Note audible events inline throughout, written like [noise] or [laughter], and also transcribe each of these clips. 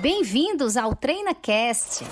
Bem-vindos ao TreinaCast.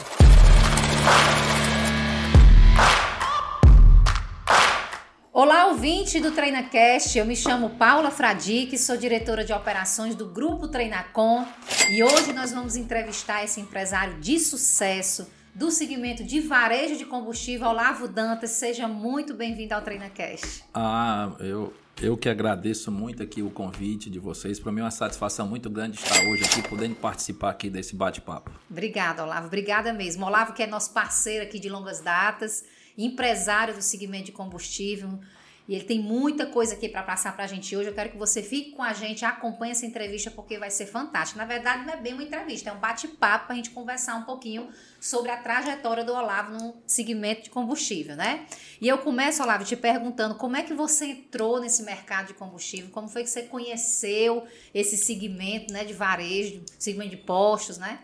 Olá, ouvinte do TreinaCast. Eu me chamo Paula Fradique, sou diretora de operações do Grupo Treinacom e hoje nós vamos entrevistar esse empresário de sucesso do segmento de varejo de combustível, Olavo Dantas. Seja muito bem-vindo ao TreinaCast. Ah, eu, eu que agradeço muito aqui o convite de vocês. Para mim é uma satisfação muito grande estar hoje aqui, podendo participar aqui desse bate-papo. Obrigada, Olavo. Obrigada mesmo. Olavo, que é nosso parceiro aqui de longas datas empresário do segmento de combustível. E ele tem muita coisa aqui para passar para a gente hoje. Eu quero que você fique com a gente, acompanhe essa entrevista porque vai ser fantástica. Na verdade, não é bem uma entrevista, é um bate-papo para a gente conversar um pouquinho sobre a trajetória do Olavo no segmento de combustível, né? E eu começo, Olavo, te perguntando como é que você entrou nesse mercado de combustível, como foi que você conheceu esse segmento, né, de varejo, segmento de postos, né?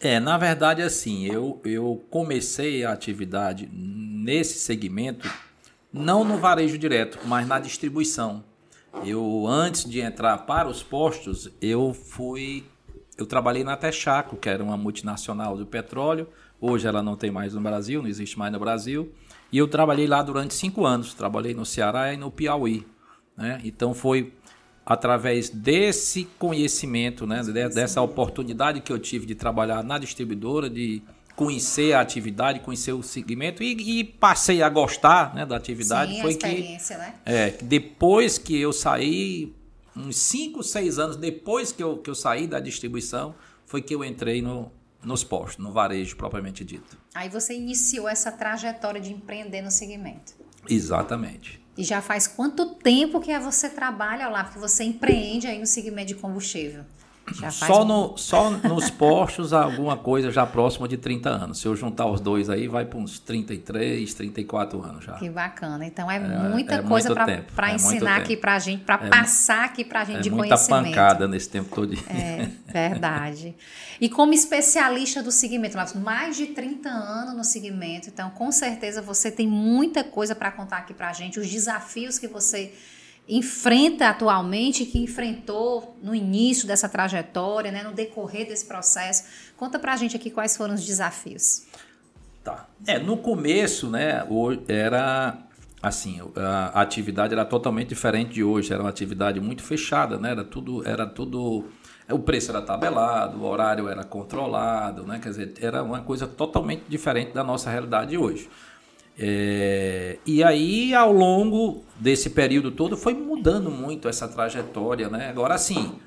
É, na verdade, assim, eu, eu comecei a atividade nesse segmento, não no varejo direto, mas na distribuição. Eu, antes de entrar para os postos, eu fui. Eu trabalhei na Texaco, que era uma multinacional do petróleo. Hoje ela não tem mais no Brasil, não existe mais no Brasil. E eu trabalhei lá durante cinco anos. Trabalhei no Ceará e no Piauí. Né? Então foi através desse conhecimento, né, dessa oportunidade que eu tive de trabalhar na distribuidora, de conhecer a atividade, conhecer o segmento e, e passei a gostar né, da atividade. Sim, foi que, né? É, depois que eu saí, uns 5, 6 anos depois que eu, que eu saí da distribuição, foi que eu entrei no, nos postos, no varejo propriamente dito. Aí você iniciou essa trajetória de empreender no segmento. Exatamente. E já faz quanto tempo que você trabalha lá, porque você empreende aí no segmento de combustível? Só, no, só nos postos alguma coisa já próxima de 30 anos. Se eu juntar os dois aí, vai para uns 33, 34 anos já. Que bacana. Então é, é muita é coisa para é ensinar aqui para a gente, para É passar aqui para a gente de muita conhecimento. pancada nesse tempo todo. É, verdade. E como especialista do segmento, mais de 30 anos no segmento, então com certeza você tem muita coisa para contar aqui para a gente, os desafios que você enfrenta atualmente, que enfrentou no início dessa trajetória, né, no decorrer desse processo. Conta pra gente aqui quais foram os desafios. Tá. É, no começo, né, era assim, a atividade era totalmente diferente de hoje, era uma atividade muito fechada, né? Era tudo, era tudo o preço era tabelado, o horário era controlado, né? Quer dizer, era uma coisa totalmente diferente da nossa realidade hoje. É, e aí, ao longo desse período todo, foi mudando muito essa trajetória, né? Agora, sim,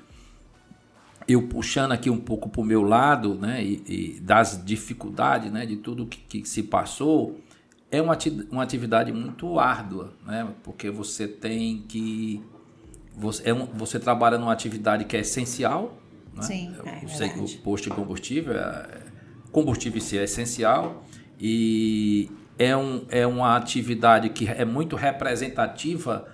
eu puxando aqui um pouco para o meu lado, né? E, e, das dificuldades, né? De tudo que, que se passou, é uma, uma atividade muito árdua, né? Porque você tem que... Você, é um, você trabalha numa atividade que é essencial, né? Sim, é o, o posto de combustível, é, combustível em si é essencial e é, um, é uma atividade que é muito representativa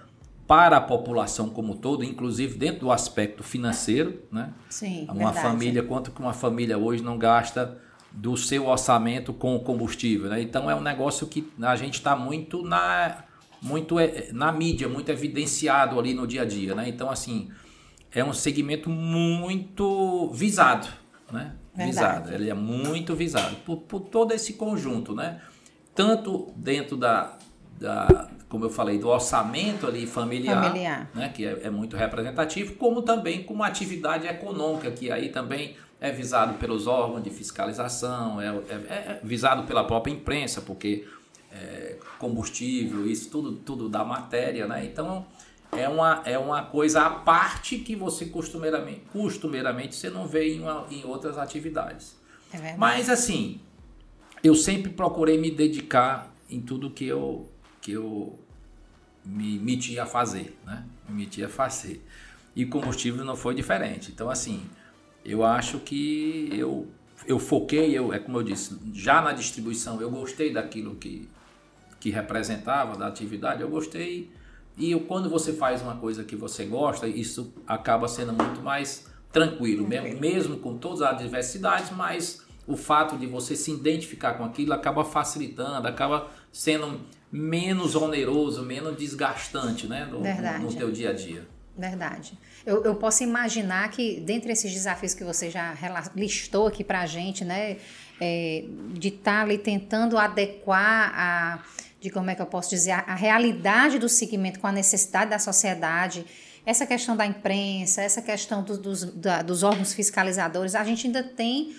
para a população como todo, inclusive dentro do aspecto financeiro, né? Sim, uma verdade. família, quanto que uma família hoje não gasta do seu orçamento com combustível, né? Então é um negócio que a gente está muito na muito é, na mídia, muito evidenciado ali no dia a dia, né? Então assim, é um segmento muito visado, né? Verdade. Visado, ele é muito visado por, por todo esse conjunto, né? Tanto dentro da, da, como eu falei, do orçamento ali familiar, Familiar. Né? que é, é muito representativo, como também com uma atividade econômica, que aí também é visado pelos órgãos de fiscalização, é, é- é visado pela própria imprensa, porque é, combustível, isso tudo, tudo da matéria, né? Então é uma, é uma coisa à parte que você costumeiramente, costumeiramente você não vê em, uma- em outras atividades. É. Mas assim, eu sempre procurei me dedicar em tudo que eu, que eu me meti a fazer, né? Me meti a fazer. E combustível não foi diferente. Então, assim, eu acho que eu, eu foquei, eu, é como eu disse, já na distribuição, eu gostei daquilo que, que representava, da atividade, eu gostei. E eu, quando você faz uma coisa que você gosta, isso acaba sendo muito mais tranquilo, mesmo, mesmo com todas as adversidades, mas o fato de você se identificar com aquilo acaba facilitando, acaba sendo menos oneroso, menos desgastante, né, no, Verdade. no teu dia a dia. Verdade. Eu, eu posso imaginar que, dentre esses desafios que você já listou aqui para a gente, né, é, de estar tá ali tentando adequar a, de como é que eu posso dizer, a, a realidade do segmento com a necessidade da sociedade, essa questão da imprensa, essa questão do, dos, da, dos órgãos fiscalizadores, a gente ainda tem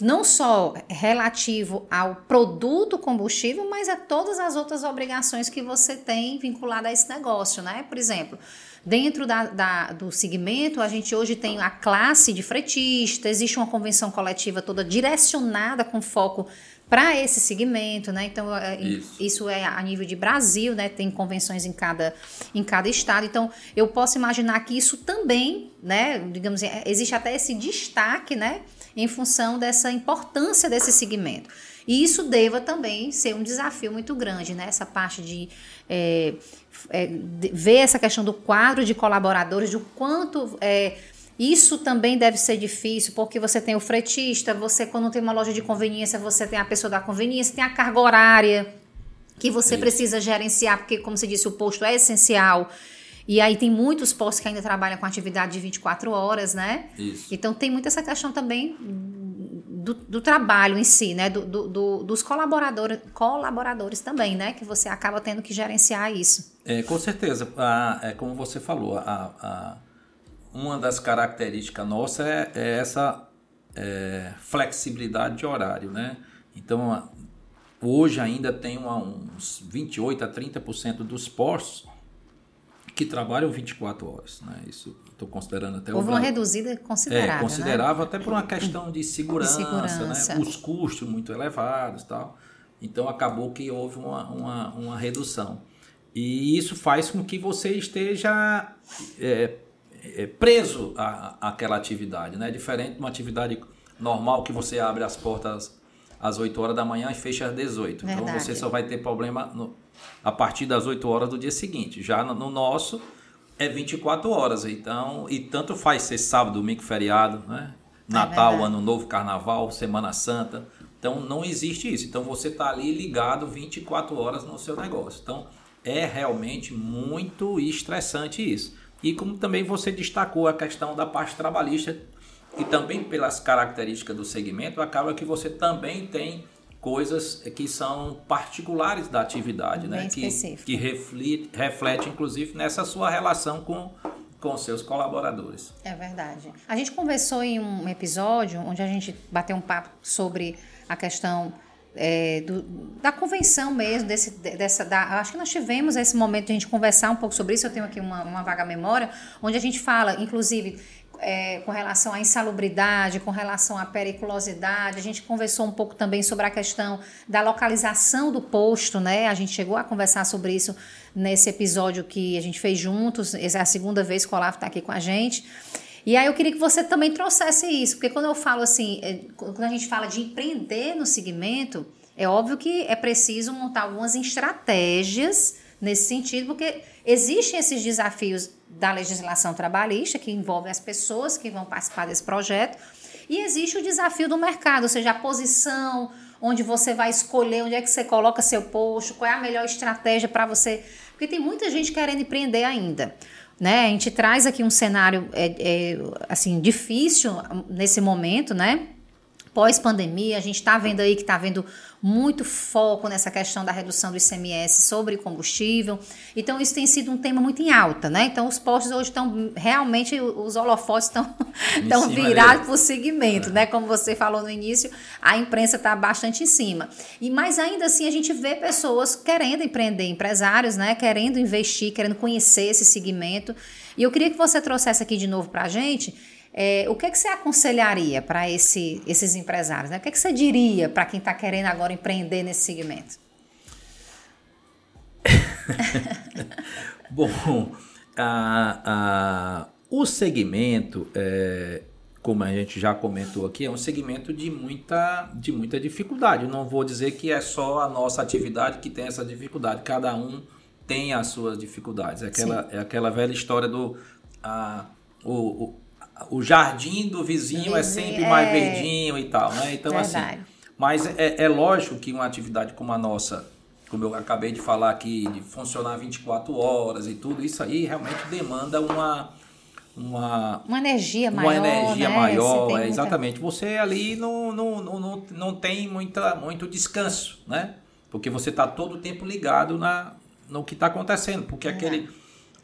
não só relativo ao produto combustível, mas a todas as outras obrigações que você tem vinculada a esse negócio, né? Por exemplo, Dentro da, da, do segmento, a gente hoje tem a classe de fretista, existe uma convenção coletiva toda direcionada com foco para esse segmento, né? Então, é, isso. isso. é a nível de Brasil, né? Tem convenções em cada, em cada estado. Então, eu posso imaginar que isso também, né? Digamos assim, existe até esse destaque, né? Em função dessa importância desse segmento. E isso deva também ser um desafio muito grande, né? Essa parte de é, é, ver essa questão do quadro de colaboradores, do quanto é, isso também deve ser difícil, porque você tem o fretista, você quando tem uma loja de conveniência, você tem a pessoa da conveniência, tem a carga horária que você isso. precisa gerenciar, porque como você disse, o posto é essencial. E aí tem muitos postos que ainda trabalham com atividade de 24 horas, né? Isso. Então tem muita essa questão também do, do trabalho em si, né? Do, do, dos colaboradores, colaboradores também, né? Que você acaba tendo que gerenciar isso. É, com certeza. A, é como você falou, a, a, uma das características nossa é, é essa é, flexibilidade de horário, né? Então, hoje ainda tem uma, uns 28 a 30% dos postos que trabalham 24 horas, né? Isso estou considerando até Houve uma reduzida considerável. É, considerável né? até por uma questão de segurança, segurança. Né? os custos muito elevados tal. Então acabou que houve uma, uma, uma redução. E isso faz com que você esteja é, é, preso à, àquela atividade, né? Diferente de uma atividade normal que você abre as portas às 8 horas da manhã e fecha às 18. Verdade. Então você só vai ter problema no, a partir das 8 horas do dia seguinte. Já no, no nosso, é 24 horas, então, e tanto faz ser sábado, domingo, feriado, né? É Natal, é Ano Novo, Carnaval, Semana Santa. Então não existe isso. Então você está ali ligado 24 horas no seu negócio. Então é realmente muito estressante isso. E como também você destacou a questão da parte trabalhista, e também pelas características do segmento, acaba que você também tem coisas que são particulares da atividade, né? Bem né? Que, que reflete, reflete, inclusive, nessa sua relação com, com seus colaboradores. É verdade. A gente conversou em um episódio onde a gente bateu um papo sobre a questão é, do, da convenção mesmo, desse, dessa, da, acho que nós tivemos esse momento de a gente conversar um pouco sobre isso, eu tenho aqui uma, uma vaga memória, onde a gente fala, inclusive, é, com relação à insalubridade, com relação à periculosidade. A gente conversou um pouco também sobre a questão da localização do posto, né? A gente chegou a conversar sobre isso nesse episódio que a gente fez juntos. Essa é a segunda vez que o Olavo está aqui com a gente. E aí eu queria que você também trouxesse isso, porque quando eu falo assim, é, quando a gente fala de empreender no segmento, é óbvio que é preciso montar algumas estratégias nesse sentido, porque existem esses desafios da legislação trabalhista, que envolve as pessoas que vão participar desse projeto, e existe o desafio do mercado, ou seja, a posição, onde você vai escolher, onde é que você coloca seu posto, qual é a melhor estratégia para você. Porque tem muita gente querendo empreender ainda. Né? A gente traz aqui um cenário é, é, assim difícil nesse momento, né? Pós-pandemia, a gente está vendo aí que está vendo muito foco nessa questão da redução do ICMS sobre combustível. Então, isso tem sido um tema muito em alta, né? Então, os postos hoje estão realmente, os holofotes estão, estão [laughs] virados para o segmento, é. né? Como você falou no início, a imprensa está bastante em cima. E mais ainda assim, a gente vê pessoas querendo empreender, empresários, né? Querendo investir, querendo conhecer esse segmento. E eu queria que você trouxesse aqui de novo para a gente é, o que, é que você aconselharia para esse, esses empresários? Né? O que, é que você diria para quem está querendo agora empreender nesse segmento? [laughs] Bom, a, a, o segmento, é, como a gente já comentou aqui, é um segmento de muita, de muita dificuldade. não vou dizer que é só a nossa atividade que tem essa dificuldade. Cada um tem as suas dificuldades. É aquela, é aquela velha história do a, o, o jardim do vizinho, é sempre é... mais verdinho e tal, né? Então, assim, Verdade. assim. Mas é, é lógico que uma atividade como a nossa, como eu acabei de falar aqui, de funcionar 24 horas e tudo, isso aí realmente demanda uma. Uma, uma energia maior. Uma energia né? maior, Você é, muita... exatamente. Você ali não, não, não, não, não tem muita, muito descanso, né? Porque você está todo o tempo ligado na, no que está acontecendo. Porque é. aquele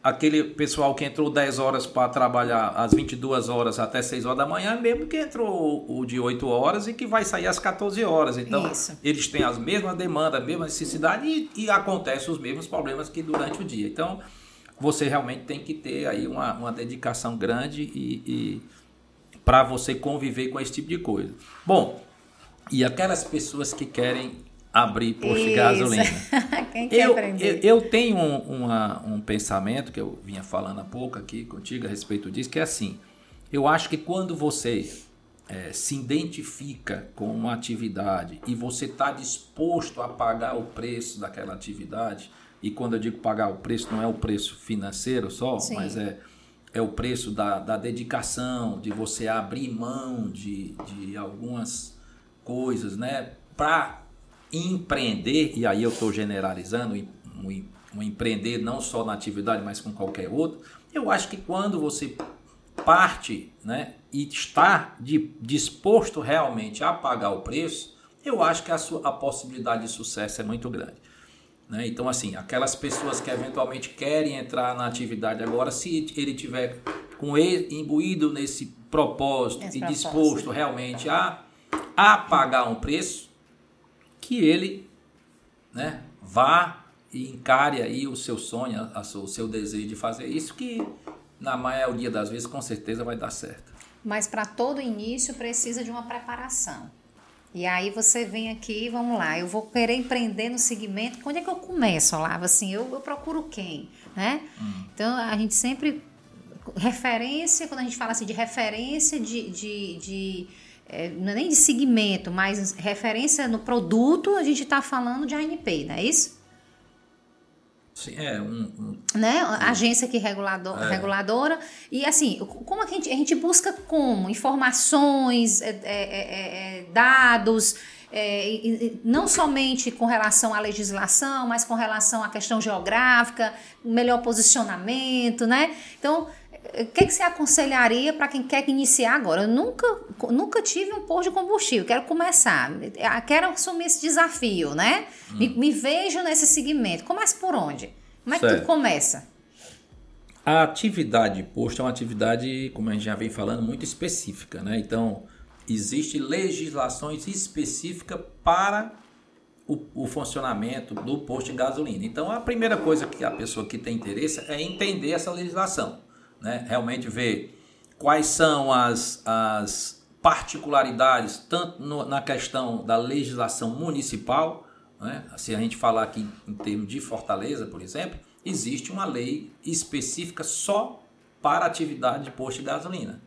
aquele pessoal que entrou 10 horas para trabalhar às 22 horas até 6 horas da manhã, mesmo que entrou o de 8 horas e que vai sair às 14 horas. Então, Isso. eles têm as mesmas demandas, a mesma necessidade e, e acontecem os mesmos problemas que durante o dia. Então, você realmente tem que ter aí uma, uma dedicação grande e, e para você conviver com esse tipo de coisa. Bom, e aquelas pessoas que querem abrir posto de gasolina. [laughs] Quem quer eu, aprender? eu, eu tenho um, uma, um pensamento que eu vinha falando há pouco aqui contigo a respeito disso, que é assim: eu acho que quando você é, se identifica com uma atividade e você está disposto a pagar o preço daquela atividade, e quando eu digo pagar o preço, não é o preço financeiro só, Sim. mas é, é o preço da, da dedicação, de você abrir mão de, de algumas coisas, né? Para empreender, e aí eu estou generalizando, um, um empreender não só na atividade, mas com qualquer outro, eu acho que quando você parte né, e está de, disposto realmente a pagar o preço, eu acho que a, sua, a possibilidade de sucesso é muito grande. Né? Então, assim, aquelas pessoas que eventualmente querem entrar na atividade agora, se ele tiver com ele imbuído nesse propósito Esse e propósito. disposto realmente a, a pagar um preço, que ele né, vá e encare aí o seu sonho, o seu desejo de fazer isso, que na maioria das vezes com certeza vai dar certo. Mas para todo início precisa de uma preparação. E aí você vem aqui, vamos lá, eu vou querer empreender no segmento, onde é que eu começo, Olavo? Assim, eu, eu procuro quem, né? Hum. Então, a gente sempre... Referência, quando a gente fala assim de referência de... de, de é, não é nem de segmento, mas referência no produto, a gente está falando de ANP, não é isso? Sim, é um, um né? Agência que regulador, É. reguladora. E assim, como a gente, a gente busca como? Informações, é, é, é, é, dados, não somente com relação à legislação, mas com relação à questão geográfica, melhor posicionamento, né? Então, o que, que você aconselharia para quem quer iniciar agora? Eu nunca, nunca tive um posto de combustível, quero começar, quero assumir esse desafio, né? Me, me vejo nesse segmento. Comece por onde? Como é que Certo. tudo começa? A atividade de posto é uma atividade, como a gente já vem falando, muito específica, né? Então, existe legislações específicas para o, o funcionamento do posto de gasolina. Então, a primeira coisa que a pessoa que tem interesse é entender essa legislação, né? Realmente ver quais são as, as particularidades, tanto no- na questão da legislação municipal, né? se a gente falar aqui em termos de Fortaleza, por exemplo, existe uma lei específica só para a atividade de posto de gasolina.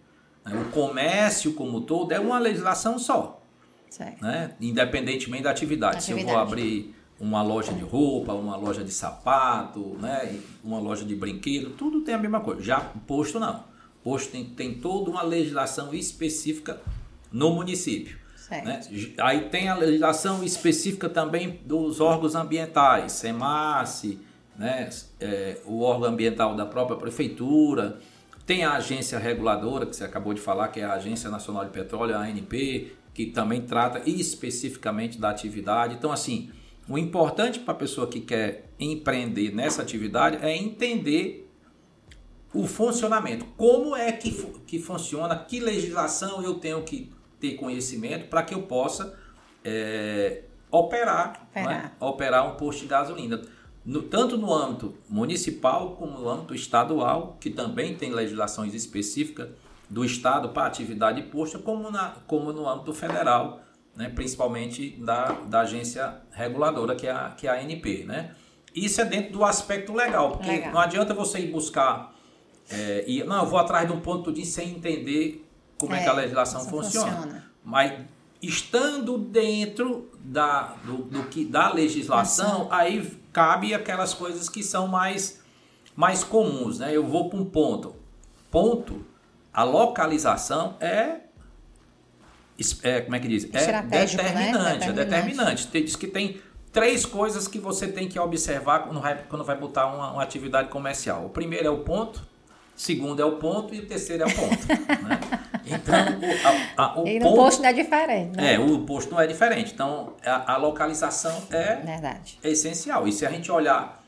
né? O comércio como todo é uma legislação só, Certo. né? independentemente da atividade. Se eu vou Atividade. abrir uma loja de roupa, uma loja de sapato, né? uma loja de brinquedo, tudo tem a mesma coisa. Já posto não. Posto tem, tem toda uma legislação específica no município. Né? Aí tem a legislação específica também dos órgãos ambientais, SEMASSE, né? É, o órgão ambiental da própria prefeitura, tem a agência reguladora, que você acabou de falar, que é a Agência Nacional de Petróleo, a ANP, que também trata especificamente da atividade. Então, assim, o importante para a pessoa que quer empreender nessa atividade é entender o funcionamento. Como é que, que funciona, que legislação eu tenho que ter conhecimento para que eu possa é, operar, Operar. né? operar um posto de gasolina. No- tanto no âmbito municipal como no âmbito estadual, que também tem legislações específicas do Estado para atividade de posto, como, na, como no âmbito federal, né? principalmente da, da agência reguladora, que é a, que é a ANP. Né? Isso é dentro do aspecto legal, porque Legal. não adianta você ir buscar é, e não, eu vou atrás de um ponto de sem entender como é, que a É, legislação funciona. funciona. Mas estando dentro da, do, do que, da legislação, aí cabe aquelas coisas que são mais, mais comuns. Né? Eu vou para um ponto. Ponto, a localização é, é como é que diz? É né? determinante, é Determinante. Tem- Diz que tem três coisas que você tem que observar quando vai, quando vai botar uma, uma atividade comercial. O primeiro é o ponto, o segundo é o ponto e o terceiro é o ponto. [laughs] né? Então, o, a, a, o e no ponto, posto não é diferente. Né? É, o posto não é diferente. Então, a, a localização é Verdade. essencial. E se a gente olhar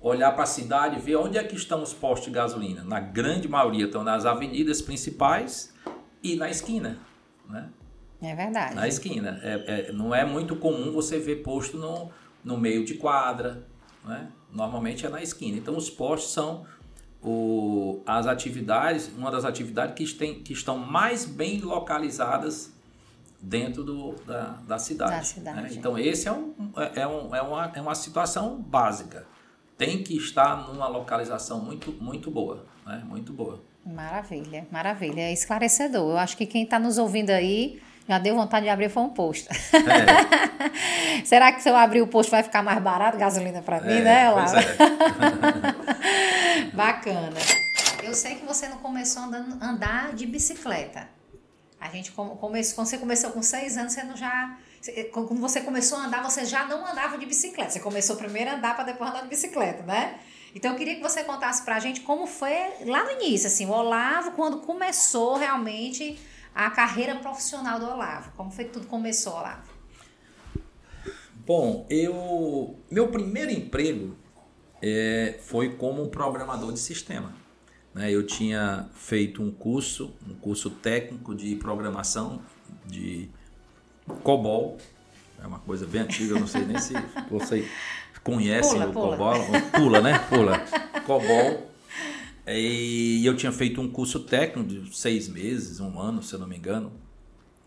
olhar para a cidade ver onde é que estão os postos de gasolina. Na grande maioria estão nas avenidas principais e na esquina. Né? É verdade. Na esquina. É, é, não é muito comum você ver posto no, no meio de quadra. Né? Normalmente é na esquina. Então os postos são o, as atividades, uma das atividades que, tem, que estão mais bem localizadas dentro do, da, da cidade. Da cidade. Né? Então esse é, um, é, é, um, é, uma, é uma situação básica tem que estar numa localização muito, muito boa, né? Muito boa. Maravilha, maravilha. É esclarecedor. Eu acho que quem está nos ouvindo aí já deu vontade de abrir foi um posto. É. [laughs] Será que se eu abrir o posto vai ficar mais barato gasolina para mim, é, né, Laura? É. [laughs] Bacana. Eu sei que você não começou andando, andar de bicicleta. A gente começou, quando você começou com seis anos, você não já eh, quando você começou a andar, você já não andava de bicicleta. Você começou primeiro a andar para depois andar de bicicleta, né? Então eu queria que você contasse para a gente como foi lá no início, assim, o Olavo, quando começou realmente a carreira profissional do Olavo. Como foi que tudo começou, Olavo? Bom, eu. Meu primeiro emprego é, foi como programador de sistema. Né? Eu tinha feito um curso, um curso técnico de programação de COBOL. É uma coisa bem antiga, não sei nem se [laughs] você conhece pula, o pula. COBOL. Pula, né? Pula. COBOL. E eu tinha feito um curso técnico de seis meses, um ano, se eu não me engano.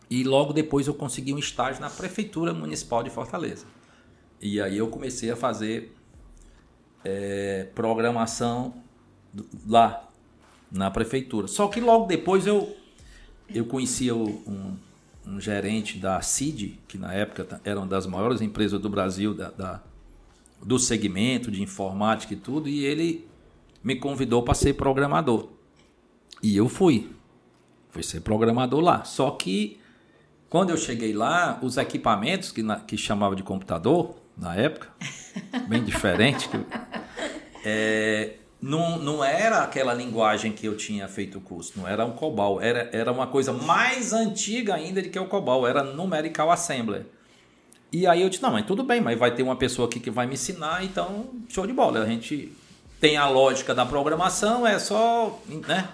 E logo depois eu consegui um estágio na Prefeitura Municipal de Fortaleza. E aí eu comecei a fazer é, programação lá na prefeitura. Só que logo depois eu, eu conhecia um, um gerente da CID, que na época era uma das maiores empresas do Brasil da, da do segmento de informática e tudo, e ele me convidou para ser programador. E eu fui. Fui ser programador lá. Só que quando eu cheguei lá, os equipamentos que, na, que chamava de computador, na época, [laughs] bem diferente, que, é, não, não era aquela linguagem que eu tinha feito o curso, não era um COBOL, era, era uma coisa mais antiga ainda do que o COBOL, era Numerical Assembler. E aí eu disse, não, mas tudo bem, mas vai ter uma pessoa aqui que vai me ensinar, então show de bola. A gente tem a lógica da programação, é só, né?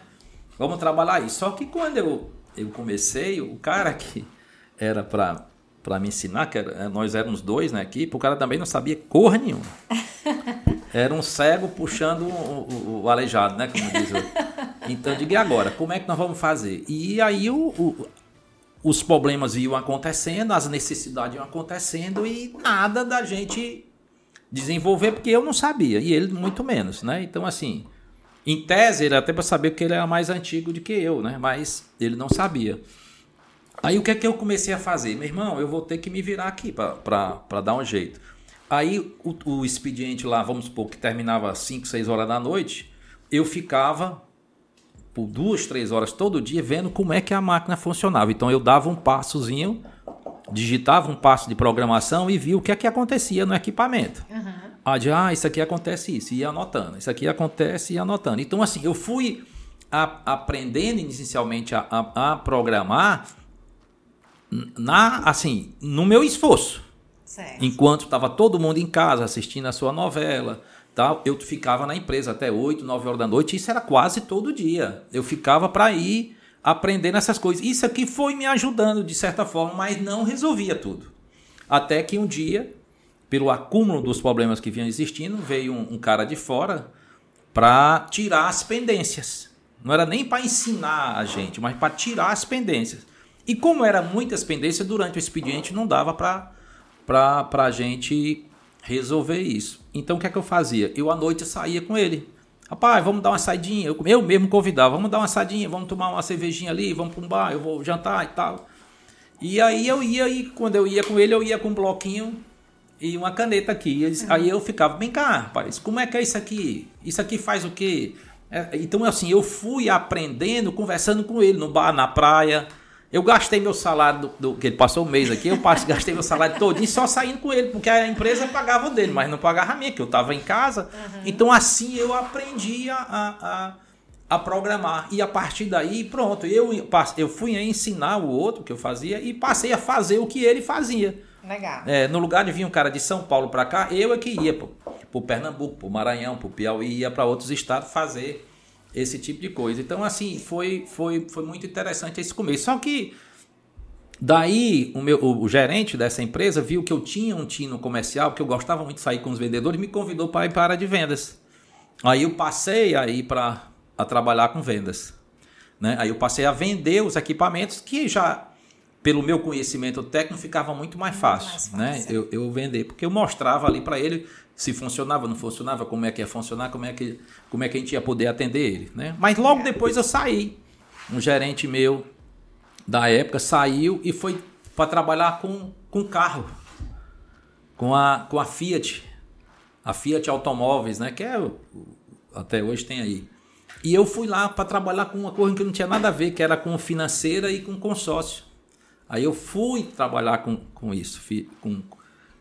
Vamos trabalhar isso. Só que quando eu, eu comecei, o cara que era para para me ensinar, que era, nós éramos dois na equipe, o cara também não sabia cor nenhuma. [laughs] Era um cego puxando o, o, o aleijado, né? Como diz o... Então, diga e agora, como é que nós vamos fazer? E aí o, o, os problemas iam acontecendo, as necessidades iam acontecendo e nada da gente desenvolver, porque eu não sabia, e ele muito menos, né? Então, assim, em tese, era até para saber que ele era mais antigo do que eu, né? Mas ele não sabia. Aí o que é que eu comecei a fazer? Meu irmão, eu vou ter que me virar aqui para dar um jeito. Aí o, o, expediente lá, vamos supor que terminava 5, 6 horas da noite, eu ficava por duas, três horas todo dia vendo como é que a máquina funcionava. Então eu dava um passozinho, digitava um passo de programação e via o que é que acontecia no equipamento. Uhum. Ah, de, ah, isso aqui acontece isso, e ia anotando. Isso aqui acontece e ia anotando. Então assim, eu fui a, aprendendo inicialmente a, a, a programar na assim, no meu esforço. Certo. Enquanto estava todo mundo em casa assistindo a sua novela, tal, eu ficava na empresa até 8, 9 horas da noite. Isso era quase todo dia. Eu ficava para ir aprendendo essas coisas. Isso aqui foi me ajudando de certa forma, mas não resolvia tudo. Até que um dia, pelo acúmulo dos problemas que vinham existindo, veio um, um cara de fora para tirar as pendências. Não era nem para ensinar a gente, mas para tirar as pendências. E como era muitas pendências durante o expediente, não dava para a gente resolver isso. Então o que é que eu fazia? Eu à noite saía com ele. Rapaz, vamos dar uma saidinha. Eu, eu mesmo convidava, vamos dar uma saidinha, vamos tomar uma cervejinha ali, vamos para um bar, eu vou jantar e tal. E aí eu ia, e quando eu ia com ele, eu ia com um bloquinho e uma caneta aqui. Uhum. Aí eu ficava, vem cá, rapaz, como é que é isso aqui? Isso aqui faz o quê? É, então, assim, eu fui aprendendo, conversando com ele no bar, na praia. Eu gastei meu salário, do, do, que ele passou um mês aqui, eu passei, [laughs] gastei meu salário todinho só saindo com ele, porque a empresa pagava dele, mas não pagava a minha, que eu estava em casa. Uhum. Então assim eu aprendi a, a, a, programar. E a partir daí, pronto, eu, eu fui a ensinar o outro que eu fazia e passei a fazer o que ele fazia. Legal. É, no lugar de vir um cara de São Paulo para cá, eu é que ia para o Pernambuco, para o Maranhão, para o Piauí, ia para outros estados fazer esse tipo de coisa. Então, assim, foi, foi, foi muito interessante esse começo. Só que daí o, meu, o, o gerente dessa empresa viu que eu tinha um tino comercial, que eu gostava muito de sair com os vendedores, me convidou para ir para a área de vendas. Aí eu passei a ir para a trabalhar com vendas. Né? Aí eu passei a vender os equipamentos que já pelo meu conhecimento técnico ficava muito mais fácil, mais fácil. né? Eu, eu vender, porque eu mostrava ali para ele se funcionava, não funcionava, como é que ia funcionar, como é que, como é que a gente ia poder atender ele. Né? Mas logo depois eu saí. Um gerente meu da época saiu e foi para trabalhar com, com carro, com a, com a Fiat, a Fiat Automóveis, né? que é, até hoje tem aí. E eu fui lá para trabalhar com uma coisa que não tinha nada a ver, que era com financeira e com consórcio. Aí eu fui trabalhar com, com isso, com,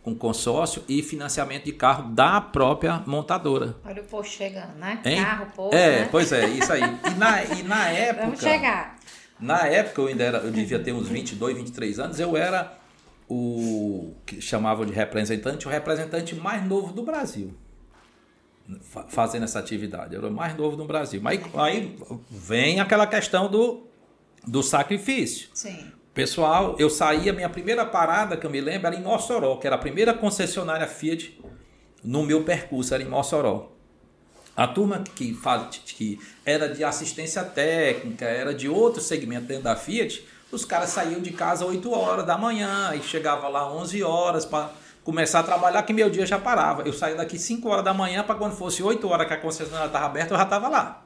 com consórcio e financiamento de carro da própria montadora. Olha o posto chegando, né? Hein? Carro, posto, É, né? pois é, isso aí. E na, e na [laughs] época... Vamos chegar. Na época, eu ainda era, eu devia ter uns 22, 23 anos, eu era o que chamavam de representante, o representante mais novo do Brasil fazendo essa atividade. Eu era o mais novo do Brasil. Mas aí vem aquela questão do, do sacrifício. Sim. Pessoal, eu saí, a minha primeira parada, que eu me lembro, era em Mossoró, que era a primeira concessionária Fiat no meu percurso, era em Mossoró. A turma que, faz, que era de assistência técnica, era de outro segmento dentro da Fiat, os caras saíam de casa 8 horas da manhã e chegava lá 11 horas para começar a trabalhar, que meu dia já parava. Eu saía daqui 5 horas da manhã para quando fosse 8 horas que a concessionária estava aberta, eu já estava lá.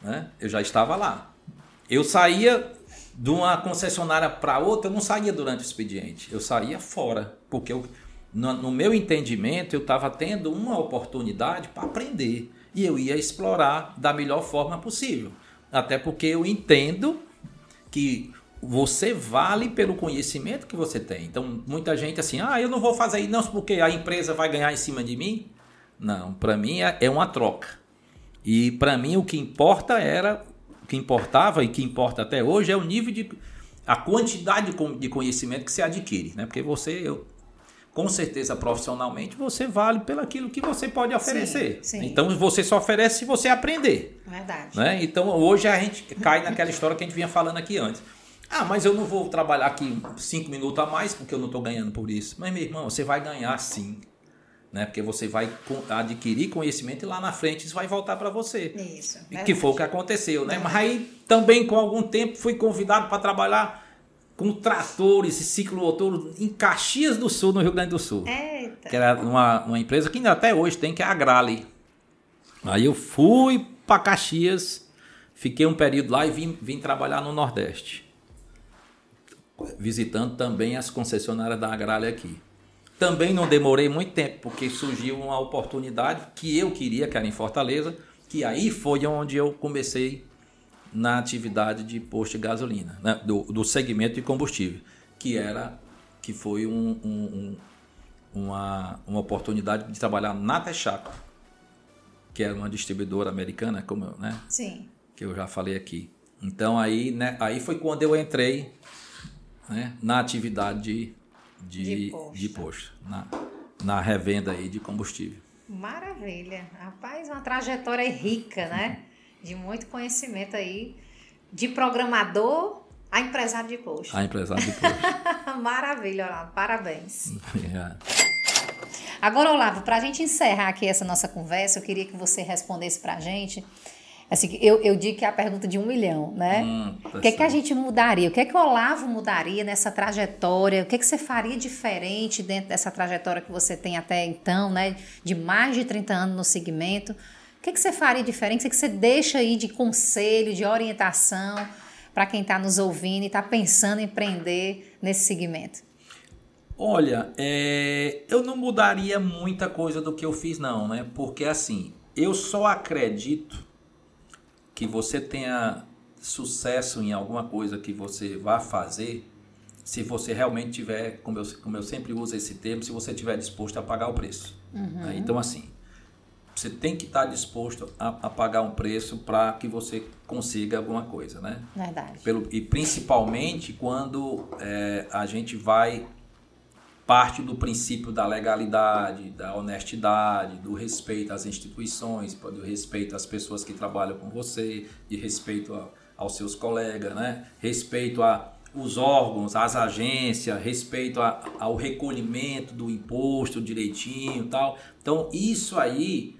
Né? Eu já estava lá. Eu saía de uma concessionária para outra, eu não saía durante o expediente, eu saía fora, porque eu, no, no meu entendimento eu estava tendo uma oportunidade para aprender e eu ia explorar da melhor forma possível. Até porque eu entendo que você vale pelo conhecimento que você tem. Então, muita gente assim, ah, eu não vou fazer isso não porque a empresa vai ganhar em cima de mim. Não, para mim é, é uma troca. E para mim o que importa era o que importava e que importa até hoje é o nível de. a quantidade de conhecimento que se adquire. Né? Porque você, eu, com certeza, profissionalmente, você vale pelo aquilo que você pode oferecer. Sim, sim. Então você só oferece se você aprender. Verdade. Né? Então hoje a gente cai naquela história que a gente vinha falando aqui antes. Ah, mas eu não vou trabalhar aqui cinco minutos a mais porque eu não estou ganhando por isso. Mas, meu irmão, você vai ganhar sim né? Porque você vai adquirir conhecimento e lá na frente isso vai voltar para você. Isso. Que foi o que aconteceu, né? Mas aí também com algum tempo fui convidado para trabalhar com tratores e ciclomotor em Caxias do Sul, no Rio Grande do Sul. Eita. Que era uma, uma empresa que ainda até hoje tem, que é a Grale. Aí eu fui para Caxias, fiquei um período lá e vim, vim trabalhar no Nordeste. Visitando também as concessionárias da Grale aqui. Também não demorei muito tempo, porque surgiu uma oportunidade que eu queria, que era em Fortaleza, que aí foi onde eu comecei na atividade de posto de gasolina, né? do, do segmento de combustível, que era que foi um, um, um, uma, uma oportunidade de trabalhar na Texaco, que era uma distribuidora americana, como eu, né? Sim. Que eu já falei aqui. Então aí, né, aí foi quando eu entrei né, na atividade de de, de posto, na, na revenda aí de combustível. Maravilha. Rapaz, uma trajetória rica, né? De muito conhecimento aí. De programador a empresário de posto. A empresário de posto. [laughs] Maravilha, Olavo. Parabéns. Agora, Olavo, para a gente encerrar aqui essa nossa conversa, eu queria que você respondesse para a gente Assim, eu, eu digo que é a pergunta de um milhão, né? Hum, tá o que, é que a gente mudaria? O que é que o Olavo mudaria nessa trajetória? O que é que você faria diferente dentro dessa trajetória que você tem até então, né? De mais de 30 anos no segmento. O que é que você faria diferente? O que, é que você deixa aí de conselho, de orientação para quem está nos ouvindo e está pensando em empreender nesse segmento? Olha, é, eu não mudaria muita coisa do que eu fiz, não, né? Porque assim, eu só acredito que você tenha sucesso em alguma coisa que você vá fazer se você realmente tiver, como eu, como eu sempre uso esse termo, se você estiver disposto a pagar o preço. Uhum. Né? Então, assim, você tem que estar disposto a, a pagar um preço para que você consiga alguma coisa, né? Verdade. Pelo, e principalmente quando é, a gente vai parte do princípio da legalidade, da honestidade, do respeito às instituições, do respeito às pessoas que trabalham com você, de respeito a, aos seus colegas, né? Respeito a os órgãos, as agências, respeito a, ao recolhimento do imposto direitinho, tal. Então isso aí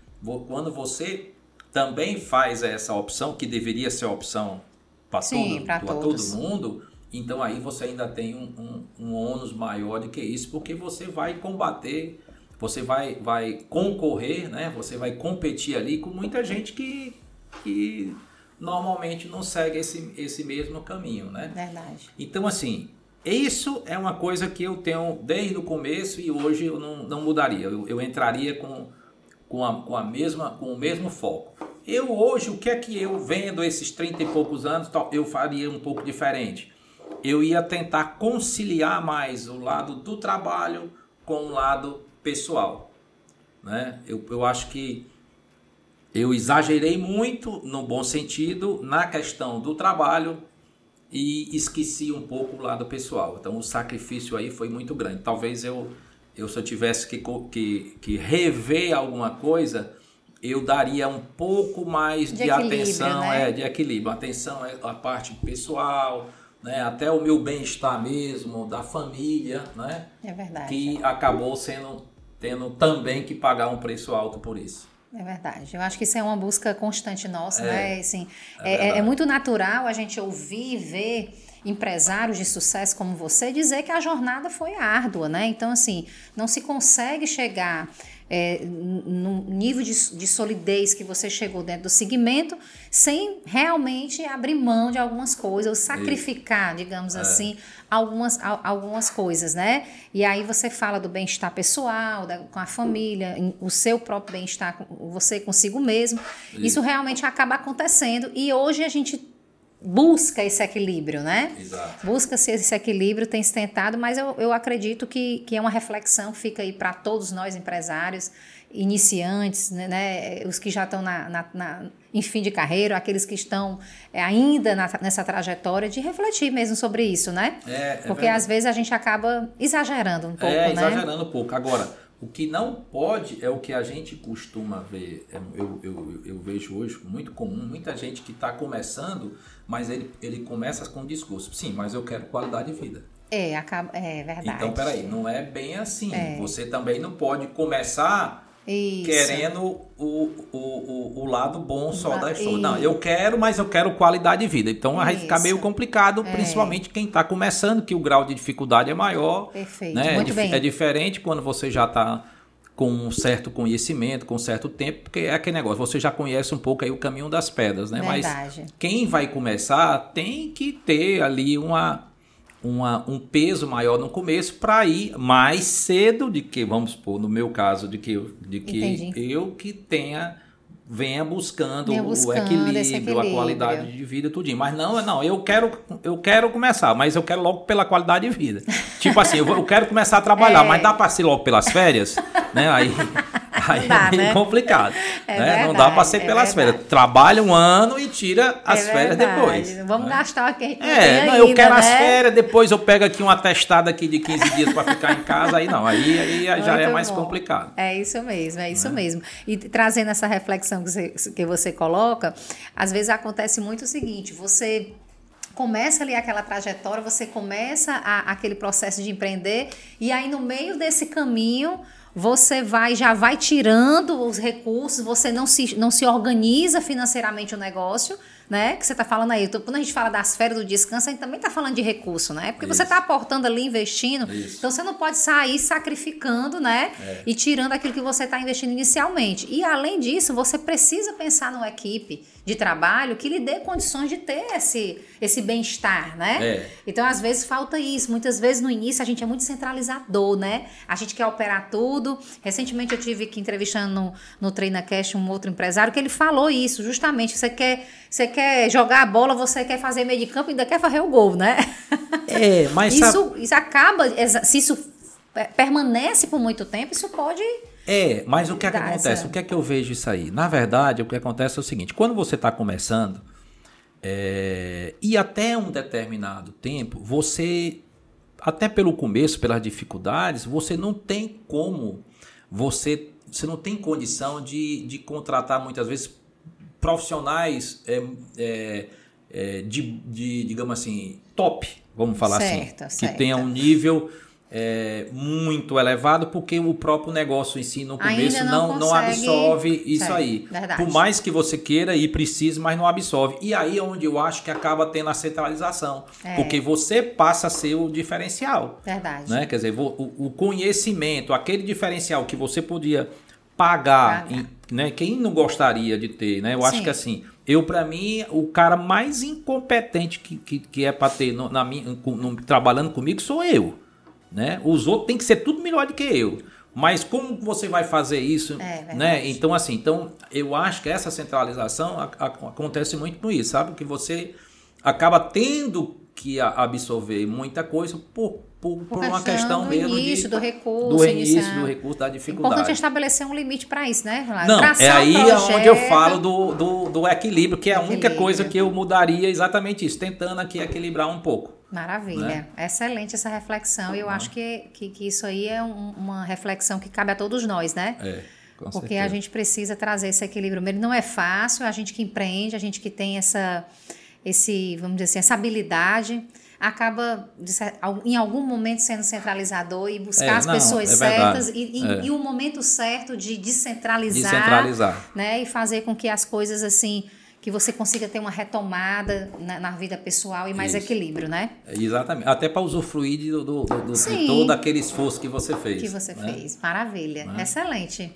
quando você também faz essa opção, que deveria ser a opção para todo, todo mundo, então aí você ainda tem um, um, um ônus maior do que isso, porque você vai combater, você vai, vai concorrer, né? você vai competir ali com muita gente que, que normalmente não segue esse, esse mesmo caminho. Né? Verdade. Então, assim, isso é uma coisa que eu tenho desde o começo e hoje eu não, não mudaria. Eu, eu entraria com com a, com a mesma, com o mesmo foco. Eu hoje, o que é que eu vendo esses 30 e poucos anos, eu faria um pouco diferente. Eu ia tentar conciliar mais o lado do trabalho com o lado pessoal. Né? Eu, eu acho que eu exagerei muito, no bom sentido, na questão do trabalho e esqueci um pouco o lado pessoal. Então o sacrifício aí foi muito grande. Talvez eu eu se eu tivesse que, que, que rever alguma coisa, eu daria um pouco mais de, de atenção, né? é, de equilíbrio. Atenção à parte pessoal, né? até o meu bem-estar mesmo, da família, né? É verdade. Que acabou sendo tendo também que pagar um preço alto por isso. É verdade. Eu acho que isso é uma busca constante nossa, é, né? Assim, é, é, é, muito natural a gente ouvir e ver empresários de sucesso como você dizer que a jornada foi árdua, né? Então, assim, não se consegue chegar é, no nível de, de, solidez que você chegou dentro do segmento sem realmente abrir mão de algumas coisas, ou sacrificar, digamos é. assim, algumas, algumas coisas, né? E aí você fala do bem-estar pessoal, da, com a família, o seu próprio bem-estar, você consigo mesmo. Isso. Isso realmente acaba acontecendo e hoje a gente busca esse equilíbrio, né? Exato. Busca-se esse equilíbrio, tem se tentado, mas eu, eu acredito que, que é uma reflexão que fica aí para todos nós empresários, iniciantes, né, né, os que já estão na, na, na, em fim de carreira, aqueles que estão é, ainda na, nessa trajetória, de refletir mesmo sobre isso, né? É, é Porque verdade. às vezes a gente acaba exagerando um pouco, é, né? exagerando um pouco. Agora, o que não pode é o que a gente costuma ver. É, eu, eu, eu vejo hoje muito comum, muita gente que está começando, mas ele, ele começa com um discurso. Sim, mas eu quero qualidade de vida. É, acaba, é verdade. Então, peraí, não é bem assim. É. Você também não pode começar isso. querendo o, o, o, o, lado bom só da história. Não, eu quero, mas eu quero qualidade de vida. Então vai ficar meio complicado, é. principalmente quem está começando, que o grau de dificuldade é maior. Perfeito. Né? Muito é, bem. é diferente quando você já está com um certo conhecimento, com um certo tempo, porque é aquele negócio, você já conhece um pouco aí o caminho das pedras, né? Verdade. Mas quem vai começar tem que ter ali uma uma, um peso maior no começo para ir mais cedo de que, vamos supor, no meu caso, de que, de que eu que tenha venha buscando, venha buscando o equilíbrio, equilíbrio, a qualidade de vida, tudinho. Mas não, não, eu quero, eu quero começar, mas eu quero logo pela qualidade de vida. tipo assim, eu, eu quero começar a trabalhar, [laughs] é. mas dá para ser logo pelas férias, [laughs] né? Aí Aí dá, é meio né? complicado. [laughs] É né? Verdade, não dá para ser é pelas férias. Trabalha um ano e tira as é férias depois. Vamos né? gastar o que a gente É, não, eu quero né? as férias, depois eu pego aqui uma testada aqui de 15 dias para ficar em casa, aí não, aí, aí já é mais bom. complicado. É isso mesmo, é isso né? mesmo. E trazendo essa reflexão que você, que você coloca, às vezes acontece muito o seguinte, você começa ali aquela trajetória, você começa a, aquele processo de empreender e aí no meio desse caminho você vai já vai tirando os recursos, você não se, não se organiza financeiramente o negócio, né? Que você está falando aí. Quando a gente fala das férias do descanso, a gente também está falando de recurso, né? Porque Isso. você está aportando ali, investindo. Isso. Então você não pode sair sacrificando, né? É. E tirando aquilo que você está investindo inicialmente. E além disso, você precisa pensar numa equipe de trabalho que lhe dê condições de ter esse, esse bem-estar, né? É. Então, às vezes, falta isso. Muitas vezes, no início, a gente é muito centralizador, né? A gente quer operar tudo. Recentemente, eu tive aqui entrevistando no, no TreinaCast um outro empresário que ele falou isso, justamente. Você quer, você quer jogar a bola, você quer fazer meio de campo e ainda quer fazer o gol, né? É, mas isso, [laughs] sabe... isso acaba, se isso permanece por muito tempo, isso pode é, mas o que, é que acontece? Essa... O que é que eu vejo isso aí? Na verdade, o que acontece é o seguinte: quando você está começando, é, e até um determinado tempo, você, até pelo começo, pelas dificuldades, você não tem como, você, você não tem condição de, de contratar muitas vezes profissionais é, é, é de, de, digamos assim, top, vamos falar certo, assim, certo. que tenha um nível é, muito elevado porque o próprio negócio em si no começo não, não, não, absorve isso aí. Verdade. Por mais que você queira e precise, mas não absorve. E aí é onde eu acho que acaba tendo a centralização. É. Porque você passa a ser o diferencial. Verdade. Né? Quer dizer, o, o conhecimento, aquele diferencial que você podia pagar, em, né? Quem não gostaria de ter, né? Eu Sim. acho que assim, eu para mim, o cara mais incompetente que, que, que é para ter no, na minha, no, trabalhando comigo sou eu. Né? Os outros têm que ser tudo melhor do que eu. Mas como você vai fazer isso, é, né? Então assim, então eu acho que essa centralização a, a, acontece muito com isso, sabe? Que você acaba tendo que absorver muita coisa por, por, por, por uma questão mesmo início, de, do recurso, do início do recurso da dificuldade. Importante é estabelecer um limite para isso, né? Não, Traçar é aí um onde eu falo do, do, do equilíbrio, que é a única coisa que eu mudaria exatamente isso, tentando aqui equilibrar um pouco. Maravilha. Né? Excelente essa reflexão. Eu uhum. acho que, que, que, isso aí é um, uma reflexão que cabe a todos nós, né? É. Com Porque certeza. a gente precisa trazer esse equilíbrio. Não é fácil, a gente que empreende, a gente que tem essa, esse, vamos dizer assim, essa habilidade, acaba em algum momento sendo centralizador e buscar é, as não, pessoas é certas e, e, é. e, o momento certo de descentralizar, descentralizar, né? E fazer com que as coisas assim que você consiga ter uma retomada na, na vida pessoal e mais Isso. equilíbrio, né? Exatamente. Até para usufruir do, do, do, de todo aquele esforço que você fez. Que você né? fez. Maravilha. Né? Excelente.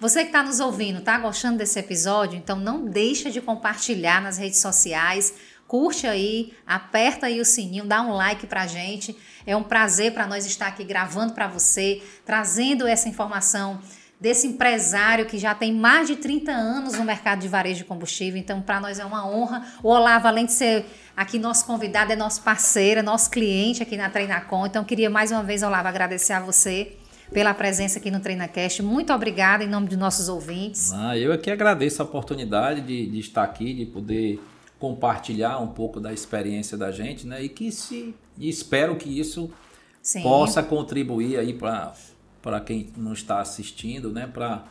Você que está nos ouvindo, está gostando desse episódio? Então não deixa de compartilhar nas redes sociais. Curte aí, aperta aí o sininho, dá um like pra gente. É um prazer para nós estar aqui gravando para você, trazendo essa informação desse empresário que já tem mais de 30 anos no mercado de varejo de combustível. Então, para nós é uma honra. O Olavo, além de ser aqui nosso convidado, é nosso parceiro, é nosso cliente aqui na Treinacom. Então, queria mais uma vez, Olavo, agradecer a você pela presença aqui no TreinaCast. Muito obrigada em nome dos nossos ouvintes. Ah, eu aqui agradeço a oportunidade de, de estar aqui, de poder compartilhar um pouco da experiência da gente, né? E que se e espero que isso Sim. possa contribuir aí para para quem não está assistindo, né? Para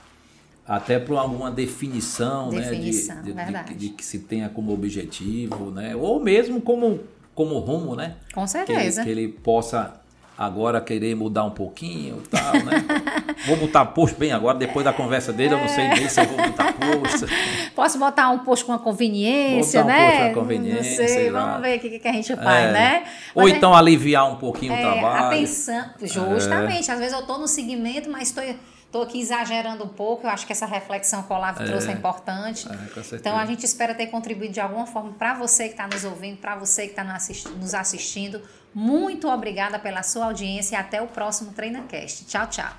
até para alguma definição, definição né? De, de, de, de, que se tenha como objetivo, né? Ou mesmo como, como rumo, né? Com certeza. Que, que ele possa agora querer mudar um pouquinho tal, né? [laughs] vou botar post bem agora, depois da conversa dele, é. eu não sei nem se eu vou botar post. [laughs] Posso botar um post com uma conveniência, botar um né? Post com uma conveniência. Não sei, vamos ver o que, que a gente faz, é. né? Ou mas então é, aliviar um pouquinho é, o trabalho. Atenção, justamente. Às vezes eu estou no segmento, mas estou Estou aqui exagerando um pouco, eu acho que essa reflexão que o Olavo é, trouxe é importante. É, então a gente espera ter contribuído de alguma forma para você que está nos ouvindo, para você que está nos assistindo. Muito obrigada pela sua audiência e até o próximo TreinaCast. Tchau, tchau.